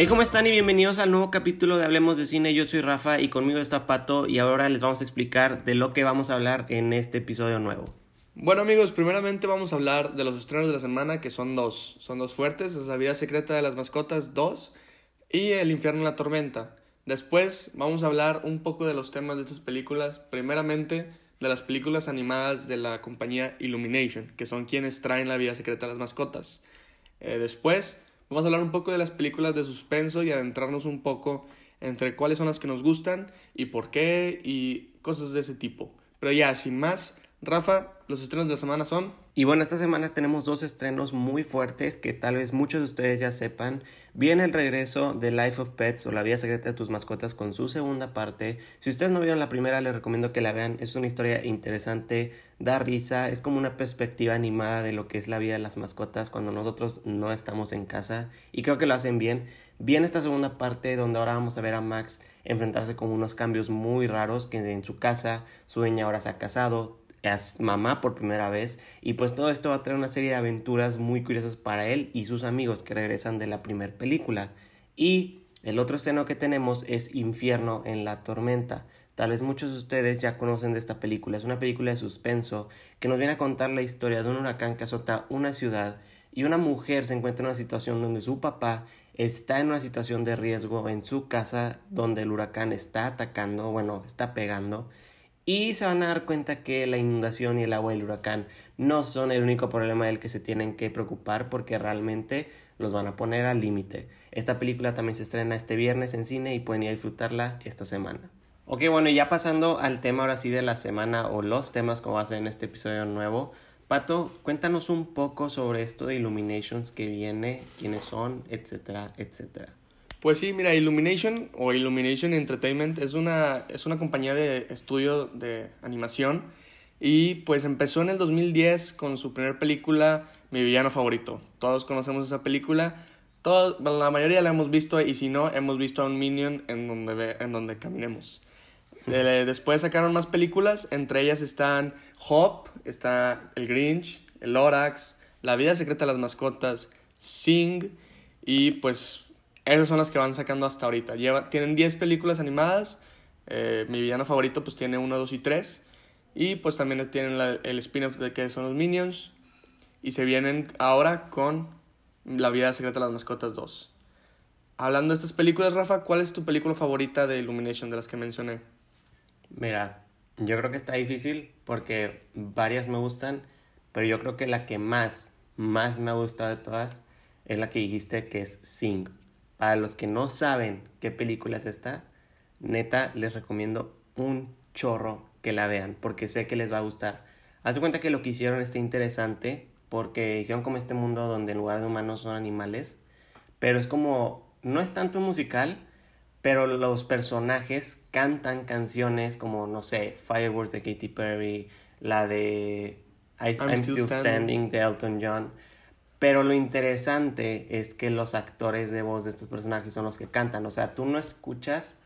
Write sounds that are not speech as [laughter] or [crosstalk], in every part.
Hey, ¿cómo están? Y bienvenidos al nuevo capítulo de Hablemos de Cine. Yo soy Rafa y conmigo está Pato y ahora les vamos a explicar de lo que vamos a hablar en este episodio nuevo. Bueno amigos, primeramente vamos a hablar de los estrenos de la semana que son dos. Son dos fuertes, es La vida secreta de las mascotas 2 y El infierno en la tormenta. Después vamos a hablar un poco de los temas de estas películas. Primeramente de las películas animadas de la compañía Illumination, que son quienes traen La vida secreta de las mascotas. Eh, después Vamos a hablar un poco de las películas de suspenso y adentrarnos un poco entre cuáles son las que nos gustan y por qué y cosas de ese tipo. Pero ya, sin más, Rafa, los estrenos de la semana son... Y bueno, esta semana tenemos dos estrenos muy fuertes que tal vez muchos de ustedes ya sepan. Viene el regreso de Life of Pets o La vida secreta de tus mascotas con su segunda parte. Si ustedes no vieron la primera, les recomiendo que la vean. Es una historia interesante, da risa, es como una perspectiva animada de lo que es la vida de las mascotas cuando nosotros no estamos en casa. Y creo que lo hacen bien. Viene esta segunda parte donde ahora vamos a ver a Max enfrentarse con unos cambios muy raros que en su casa su dueña ahora se ha casado, es mamá por primera vez y pues todo esto va a traer una serie de aventuras muy curiosas para él y sus amigos que regresan de la primera película. Y el otro esceno que tenemos es Infierno en la tormenta. Tal vez muchos de ustedes ya conocen de esta película. Es una película de suspenso que nos viene a contar la historia de un huracán que azota una ciudad y una mujer se encuentra en una situación donde su papá está en una situación de riesgo en su casa donde el huracán está atacando, bueno, está pegando y se van a dar cuenta que la inundación y el agua del huracán no son el único problema del que se tienen que preocupar porque realmente los van a poner al límite. Esta película también se estrena este viernes en cine y pueden ir a disfrutarla esta semana. Ok, bueno, y ya pasando al tema ahora sí de la semana o los temas como va a ser en este episodio nuevo. Pato, cuéntanos un poco sobre esto de Illuminations que viene, quiénes son, etcétera, etcétera. Pues sí, mira, Illumination o Illumination Entertainment es una, es una compañía de estudio de animación y pues empezó en el 2010 con su primera película, Mi villano favorito. Todos conocemos esa película, todos, la mayoría la hemos visto y si no, hemos visto a un Minion en donde, en donde caminemos. [laughs] Eh, después sacaron más películas, entre ellas están Hop, está El Grinch, El Lorax, La vida secreta de las mascotas, Sing y pues esas son las que van sacando hasta ahorita. Lleva, tienen 10 películas animadas. Eh, mi villano favorito pues tiene 1, 2 y 3. Y pues también tienen el spin-off de que son los Minions. Y se vienen ahora con La vida secreta de las mascotas 2. Hablando de estas películas, Rafa, ¿cuál es tu película favorita de Illumination de las que mencioné? Mira, yo creo que está difícil porque varias me gustan, pero yo creo que la que más, más me ha gustado de todas es la que dijiste que es Sing. Para los que no saben qué película es esta, neta les recomiendo un chorro que la vean porque sé que les va a gustar. Haz de cuenta que lo que hicieron está interesante porque hicieron como este mundo donde en lugar de humanos son animales, pero es como, no es tanto musical, pero los personajes cantan canciones como, no sé, Fireworks de Katy Perry, la de I'm, Still, standing de Elton John. Pero lo interesante es que los actores de voz de estos personajes son los que cantan. O sea, tú no escuchas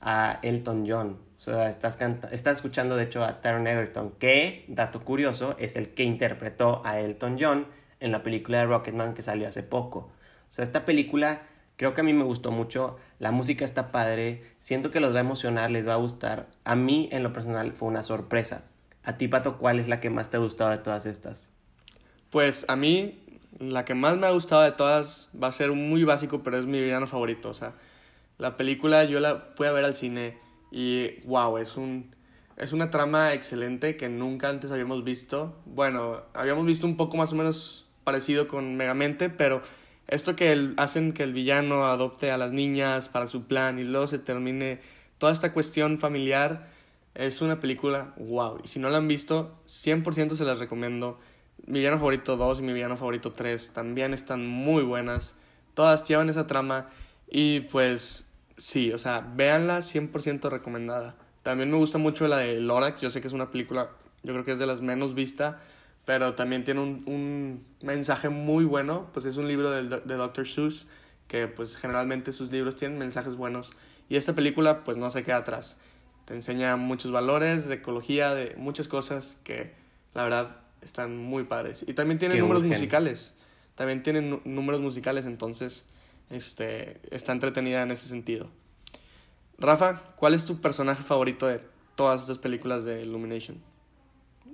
a Elton John. O sea, estás, escuchando de hecho a Taron Egerton, que, dato curioso, es el que interpretó a Elton John en la película de Rocketman que salió hace poco. O sea, esta película creo que a mí me gustó mucho. La música está padre. Siento que los va a emocionar, les va a gustar. A mí, en lo personal, fue una sorpresa. A ti, Pato, ¿cuál es la que más te ha gustado de todas estas? Pues a mí la que más me ha gustado de todas va a ser muy básico, pero es mi villano favorito. O sea, la película yo la fui a ver al cine y wow, es un es una trama excelente que nunca antes habíamos visto. Bueno, habíamos visto un poco más o menos parecido con Megamente, pero esto que hacen que el villano adopte a las niñas para su plan y luego se termine toda esta cuestión familiar es una película wow. Y si no la han visto, 100% se las recomiendo. Mi villano favorito 2 y mi villano favorito 3 también están muy buenas. Todas llevan esa trama y pues sí, o sea, véanla 100% recomendada. También me gusta mucho la de Lorax, yo sé que es una película, yo creo que es de las menos vistas, pero también tiene un, un, mensaje muy bueno, pues es un libro de, de Dr. Seuss, que pues generalmente sus libros tienen mensajes buenos y esta película pues no se queda atrás. Te enseña muchos valores de ecología, de muchas cosas que la verdad están muy padres. Y también tienen números musicales. También tienen números musicales, entonces este, está entretenida en ese sentido. Rafa, ¿cuál es tu personaje favorito de todas estas películas de Illumination?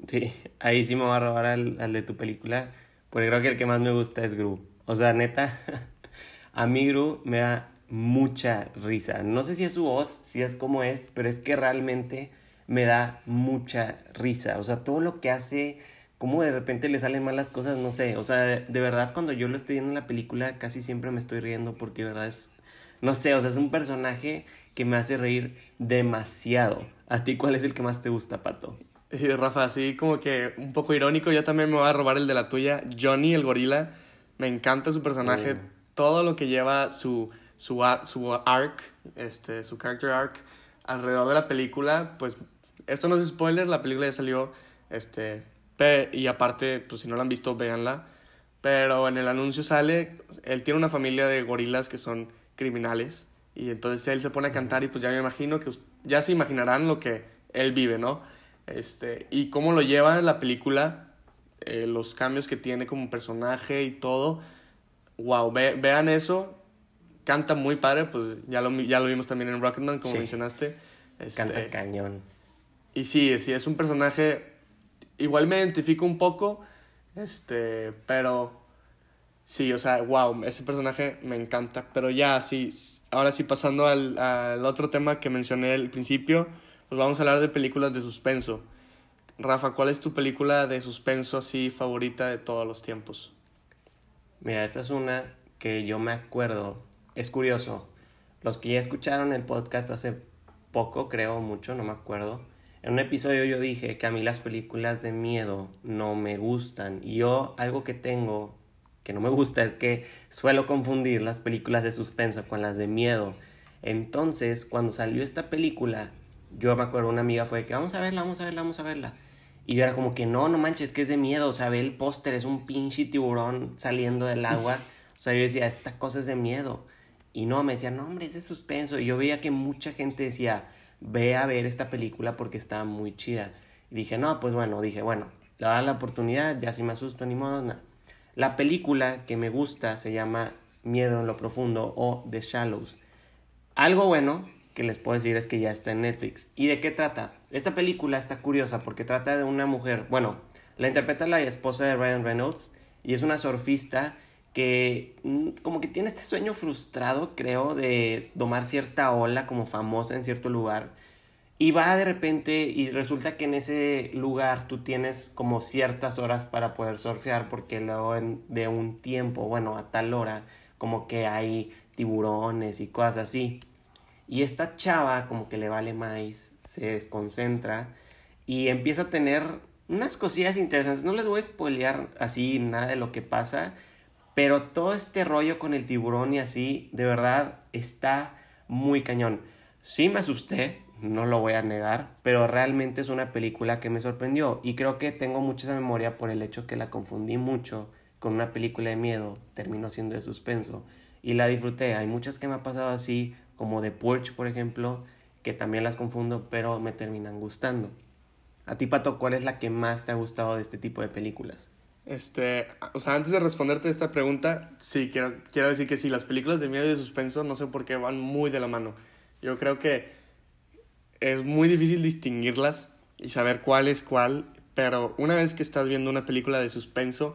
Sí, ahí sí me va a robar al, al de tu película, porque creo que el que más me gusta es Gru. O sea, neta, [laughs] a mí Gru me da mucha risa. No sé si es su voz, si es como es, pero es que realmente me da mucha risa. O sea, todo lo que hace, como de repente le salen mal las cosas, no sé. O sea, de, verdad cuando yo lo estoy viendo en la película casi siempre me estoy riendo porque de verdad es, no sé, o sea, es un personaje que me hace reír demasiado. ¿A ti cuál es el que más te gusta, Pato? Y Rafa, así como que un poco irónico, yo también me voy a robar el de la tuya. Johnny, el gorila, me encanta su personaje, oh. todo lo que lleva su, su, su arc, este, su character arc alrededor de la película, pues esto no es spoiler, la película ya salió, este, y aparte, pues si no la han visto, véanla. Pero en el anuncio sale, él tiene una familia de gorilas que son criminales, y entonces él se pone a cantar y pues ya me imagino que ya se imaginarán lo que él vive, ¿no? Este, y cómo lo lleva la película, eh, los cambios que tiene como personaje y todo. Wow, vean eso. Canta muy padre, pues ya lo, ya lo vimos también en Rocketman, como mencionaste. Este, Canta cañón. Y sí, sí, es un personaje. Igual me identifico un poco. Este, pero. Sí, o sea, wow, ese personaje me encanta. Pero ya, sí, ahora sí, pasando al, al otro tema que mencioné al principio pues vamos a hablar de películas de suspenso. Rafa, ¿cuál es tu película de suspenso así favorita de todos los tiempos? Mira, esta es una que yo me acuerdo. Es curioso. Los que ya escucharon el podcast hace poco, creo mucho, no me acuerdo. En un episodio yo dije que a mí las películas de miedo no me gustan. Y yo algo que tengo que no me gusta es que suelo confundir las películas de suspenso con las de miedo. Entonces, cuando salió esta película, yo me acuerdo, una amiga fue que vamos a verla, vamos a verla, vamos a verla. Y yo era como que no, no manches, que es de miedo. O sea, ve el póster, es un pinche tiburón saliendo del agua. O sea, yo decía, esta cosa es de miedo. Y no, me decía, no, hombre, es de suspenso. Y yo veía que mucha gente decía, ve a ver esta película porque está muy chida. Y dije, no, pues bueno, dije, bueno, le voy a dar la oportunidad, ya si me asusto, ni modo, nada. La película que me gusta se llama Miedo en lo Profundo o The Shallows. Algo bueno que les puedo decir es que ya está en Netflix. ¿Y de qué trata? Esta película está curiosa porque trata de una mujer, bueno, la interpreta la esposa de Ryan Reynolds y es una surfista que mm, como que tiene este sueño frustrado, creo, de tomar cierta ola como famosa en cierto lugar. Y va de repente y resulta que en ese lugar tú tienes como ciertas horas para poder surfear porque luego de un tiempo, bueno, a tal hora, como que hay tiburones y cosas así. Y esta chava como que le vale más, se desconcentra y empieza a tener unas cosillas interesantes. No les voy a spoilear así nada de lo que pasa, pero todo este rollo con el tiburón y así, de verdad, está muy cañón. Sí me asusté, no lo voy a negar, pero realmente es una película que me sorprendió y creo que tengo mucha memoria por el hecho que la confundí mucho con una película de miedo, terminó siendo de suspenso y la disfruté. Hay muchas que me ha pasado así, como de Porch, por ejemplo, que también las confundo, pero me terminan gustando. A ti, Pato, ¿cuál es la que más te ha gustado de este tipo de películas? Este, o sea, antes de responderte esta pregunta, sí, quiero, quiero decir que sí, las películas de miedo y de suspenso, no sé por qué, van muy de la mano. Yo creo que es muy difícil distinguirlas y saber cuál es cuál, pero una vez que estás viendo una película de suspenso,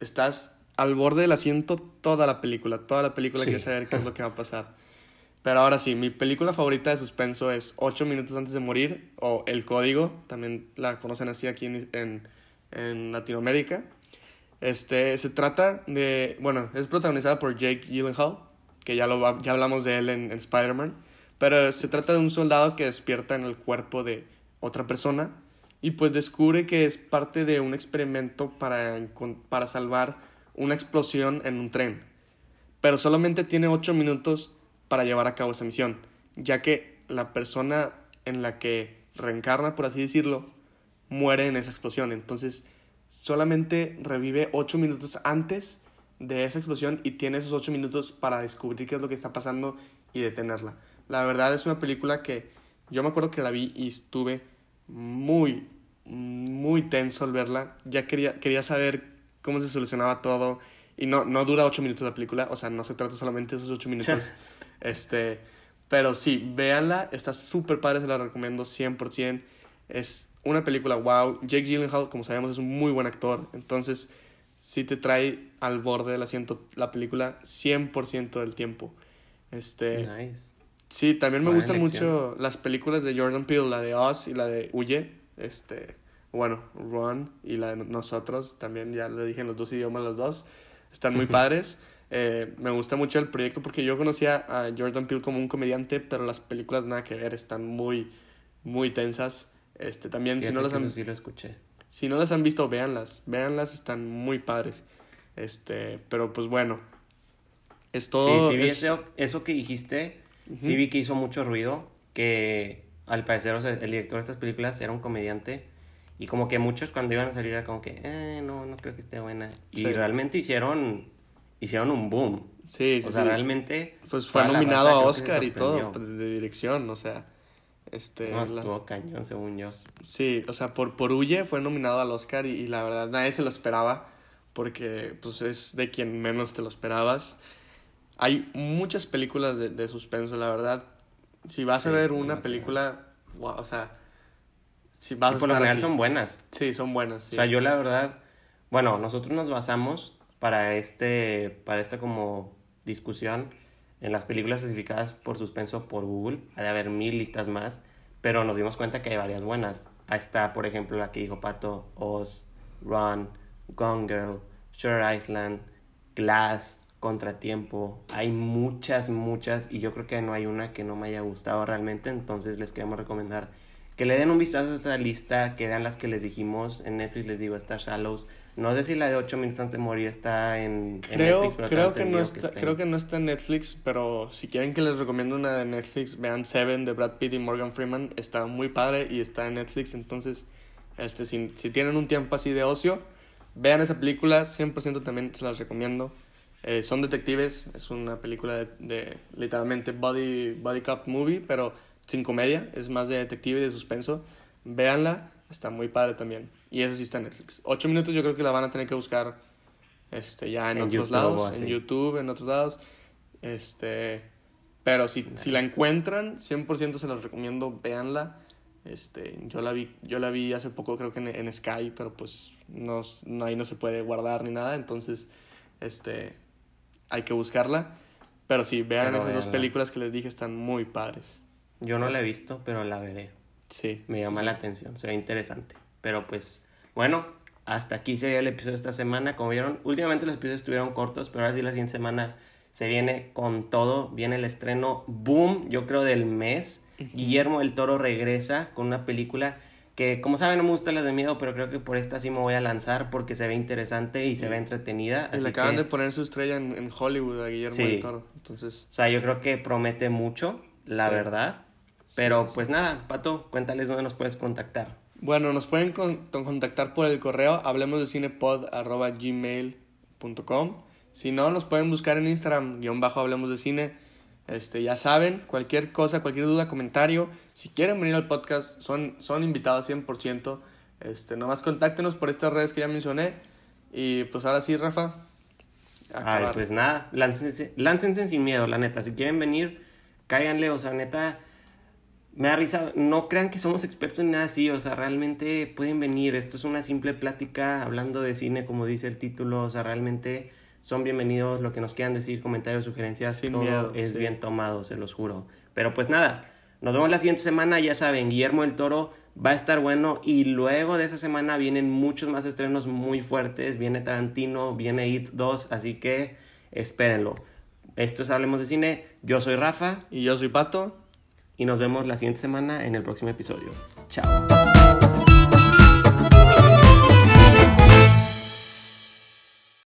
estás al borde del asiento toda la película, toda la película sí. quieres saber qué es lo que va a pasar. Pero ahora sí, mi película favorita de suspenso es 8 minutos antes de morir o El Código, también la conocen así aquí en, en, Latinoamérica. Este, se trata de, bueno, es protagonizada por Jake Gyllenhaal, que ya, lo, ya hablamos de él en, en Spider-Man, pero se trata de un soldado que despierta en el cuerpo de otra persona y pues descubre que es parte de un experimento para, para salvar una explosión en un tren. Pero solamente tiene 8 minutos para llevar a cabo esa misión, ya que la persona en la que reencarna, por así decirlo, muere en esa explosión. Entonces, solamente revive ocho minutos antes de esa explosión y tiene esos ocho minutos para descubrir qué es lo que está pasando y detenerla. La verdad es una película que yo me acuerdo que la vi y estuve muy, muy tenso al verla. Ya quería, quería saber cómo se solucionaba todo Y no, no dura ocho minutos la película, o sea, no se trata solamente de esos ocho minutos. [laughs] este, pero sí, véanla, está súper padre, se la recomiendo 100%. Es una película wow. Jake Gyllenhaal, como sabemos, es un muy buen actor. Entonces, sí te trae al borde del asiento la película 100% del tiempo. Este, Nice. Sí, también me Buena gustan elección. mucho las películas de Jordan Peele, la de Oz y la de Huye. Este, bueno, Run y la de Nosotros, también ya le dije en los dos idiomas los dos. Están muy [laughs] padres. Eh, me gusta mucho el proyecto porque yo conocía a Jordan Peele como un comediante, pero las películas nada que ver, están muy, muy tensas. Este, también, si Fíjate no, las han, sí lo escuché. si no las han visto, véanlas. Véanlas, están muy padres. Este, pero pues bueno. Es todo. sí, sí vi es- eso, eso que dijiste, sí Ujú. vi que hizo mucho ruido, que al parecer o sea, el director de estas películas era un comediante y como que muchos cuando iban a salir era como que, eh, no, no creo que esté buena. Y Sí. realmente hicieron, hicieron un boom. Sí, sí, o sea, sí. realmente... Pues fue nominado a Oscar y todo pues, de dirección, o sea, este, No, la- estuvo cañón, según yo. sí, o sea, por por Huye fue nominado al Oscar y, y la verdad nadie se lo esperaba porque pues es de quien menos te lo esperabas. Hay muchas películas de, de suspenso, la verdad. Si vas a ver una película, wow, o sea, si vas Y a por lo general así. son buenas. Sí, son buenas, sí. O sea, yo la verdad, bueno, nosotros nos basamos para este, para esta como discusión en las películas clasificadas por suspenso por Google. Ha de haber mil listas más, pero nos dimos cuenta que hay varias buenas. Ahí está, por ejemplo, la que dijo Pato, Oz, Run, Gone Girl, Shore Island, Glass, Contratiempo. Hay muchas, muchas, y yo creo que no hay una que no me haya gustado realmente, entonces les queremos recomendar que le den un vistazo a esta lista, que vean las que les dijimos. En Netflix les digo, está Shallows. No sé si la de 8 minutos antes de morir está en, en Creo, Netflix, pero creo, que no está, creo que no está en Netflix, pero si quieren que les recomiendo una de Netflix, vean Seven de Brad Pitt y Morgan Freeman. Está muy padre y está en Netflix, entonces este, si, si tienen un tiempo así de ocio, vean esa película, 100% también se las recomiendo. Eh, son detectives, es una película de, de literalmente body, body cop movie, pero sin comedia, es más de detective y de suspenso. Véanla, está muy padre también. Y esa sí está en Netflix. Ocho minutos yo creo que la van a tener que buscar este, ya en, En otros YouTube lados, en YouTube, en otros lados. Este, pero si, si la encuentran, 100% se las recomiendo, véanla. Este, yo la vi, yo la vi hace poco creo que en, en Sky, pero pues no, no, ahí no se puede guardar ni nada, entonces este, hay que buscarla. Pero sí, vean Pero esas dos véanla. películas que les dije, están muy padres. Yo no la he visto, pero la veré. Sí. Me llama la atención, se ve interesante. Pero pues, bueno, hasta aquí sería el episodio de esta semana. Como vieron, últimamente los episodios estuvieron cortos, pero ahora sí la siguiente semana se viene con todo. Viene el estreno, boom, yo creo del mes. Guillermo del Toro regresa con una película que, como saben, no me gustan las de miedo, pero creo que por esta sí me voy a lanzar porque se ve interesante y se ve entretenida. Y así le acaban que- de poner su estrella en, en Hollywood a Guillermo Sí. del Toro. Entonces, O sea, yo creo que promete mucho, la Sí. verdad. Pero pues nada, Pato, cuéntales dónde nos puedes contactar. Bueno, nos pueden con- con- contactar por el correo hablemos de cinepod.gmail.com Si no, nos pueden buscar en Instagram, guion bajo hablemos de cine. Este, ya saben, cualquier cosa, cualquier duda, comentario. Si quieren venir al podcast, son, son invitados 100%. Este, nomás contáctenos por estas redes que ya mencioné. Y pues ahora sí, Rafa. Ay, pues nada, láncense, láncense sin miedo, la neta. Si quieren venir, cáiganle, o sea, neta, me da risa. No crean que somos expertos en nada así, o sea, realmente pueden venir. Esto es una simple plática hablando de cine, como dice el título, o sea, realmente son bienvenidos. Lo que nos quieran decir, comentarios, sugerencias, Sin todo miedo, es sí. bien tomado, se los juro. Pero pues nada, nos vemos la siguiente semana, ya saben, Guillermo del Toro va a estar bueno y luego de esa semana vienen muchos más estrenos muy fuertes, viene Tarantino, viene It 2, así que espérenlo. Esto es Hablemos de Cine, yo soy Rafa Y yo soy Pato. Y nos vemos la siguiente semana en el próximo episodio. Chao.